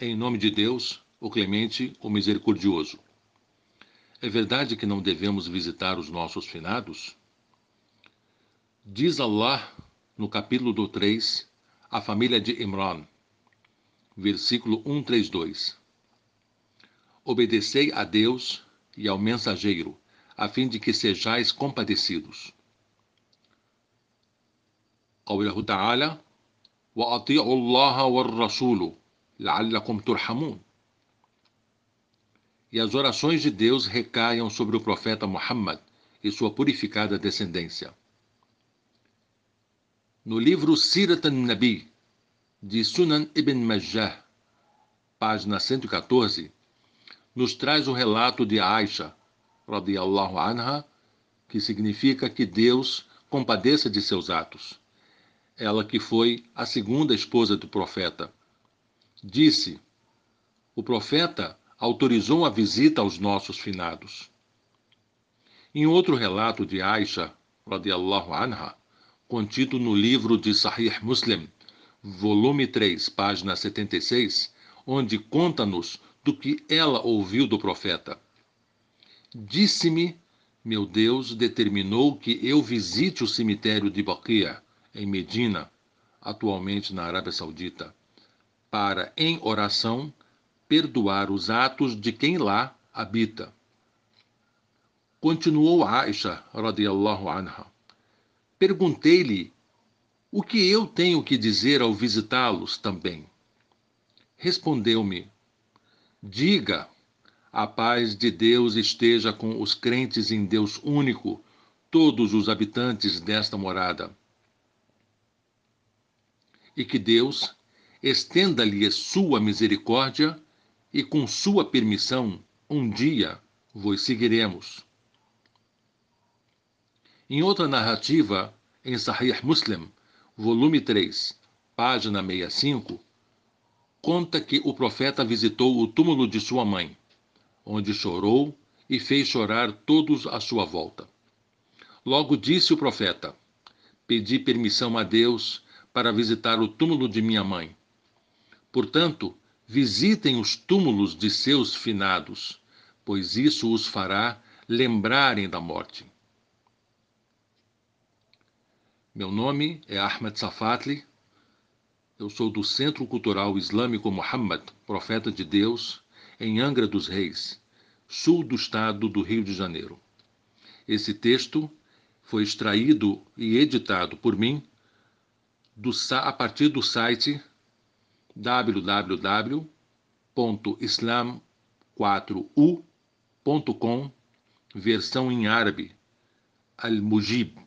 Em nome de Deus, o clemente, o misericordioso. É verdade que não devemos visitar os nossos finados? Diz Allah no capítulo 3, a família de Imran, versículo 132. Obedecei a Deus e ao mensageiro, a fim de que sejais compadecidos. قوله تعالى وأطيعوا الله والرسول لعلكم ترحمون E as orações de Deus recaiam sobre o profeta Muhammad e sua purificada descendência. No livro Sirat al-Nabi, de Sunan ibn Majah, página 114, nos traz o relato de Aisha, radiallahu anha, que significa que Deus compadeça de seus atos. Ela que foi a segunda esposa do profeta. Disse: O profeta autorizou a visita aos nossos finados. Em outro relato de Aisha, radiallahu anha, contido no livro de Sahih Muslim, volume 3, página 76, onde conta-nos do que ela ouviu do profeta. Disse-me, meu Deus determinou que eu visite o cemitério de Baquia, em Medina, atualmente na Arábia Saudita, para, em oração, perdoar os atos de quem lá habita. Continuou Aisha, radiallahu anha. Perguntei-lhe o que eu tenho que dizer ao visitá-los também. Respondeu-me: Diga, a paz de Deus esteja com os crentes em Deus único, todos os habitantes desta morada. E que Deus estenda-lhe sua misericórdia e com sua permissão, um dia vos seguiremos. Em outra narrativa, em Sahih Muslim, volume 3, página 65, conta que o profeta visitou o túmulo de sua mãe, onde chorou e fez chorar todos à sua volta. Logo disse o profeta: Pedi permissão a Deus para visitar o túmulo de minha mãe. Portanto, visitem os túmulos de seus finados, pois isso os fará lembrarem da morte. Meu nome é Ahmed Safatli. Eu sou do Centro Cultural Islâmico Muhammad, Profeta de Deus, em Angra dos Reis, sul do estado do Rio de Janeiro. Esse texto foi extraído e editado por mim do, a partir do site www.islam4u.com, versão em árabe, Al-Mujib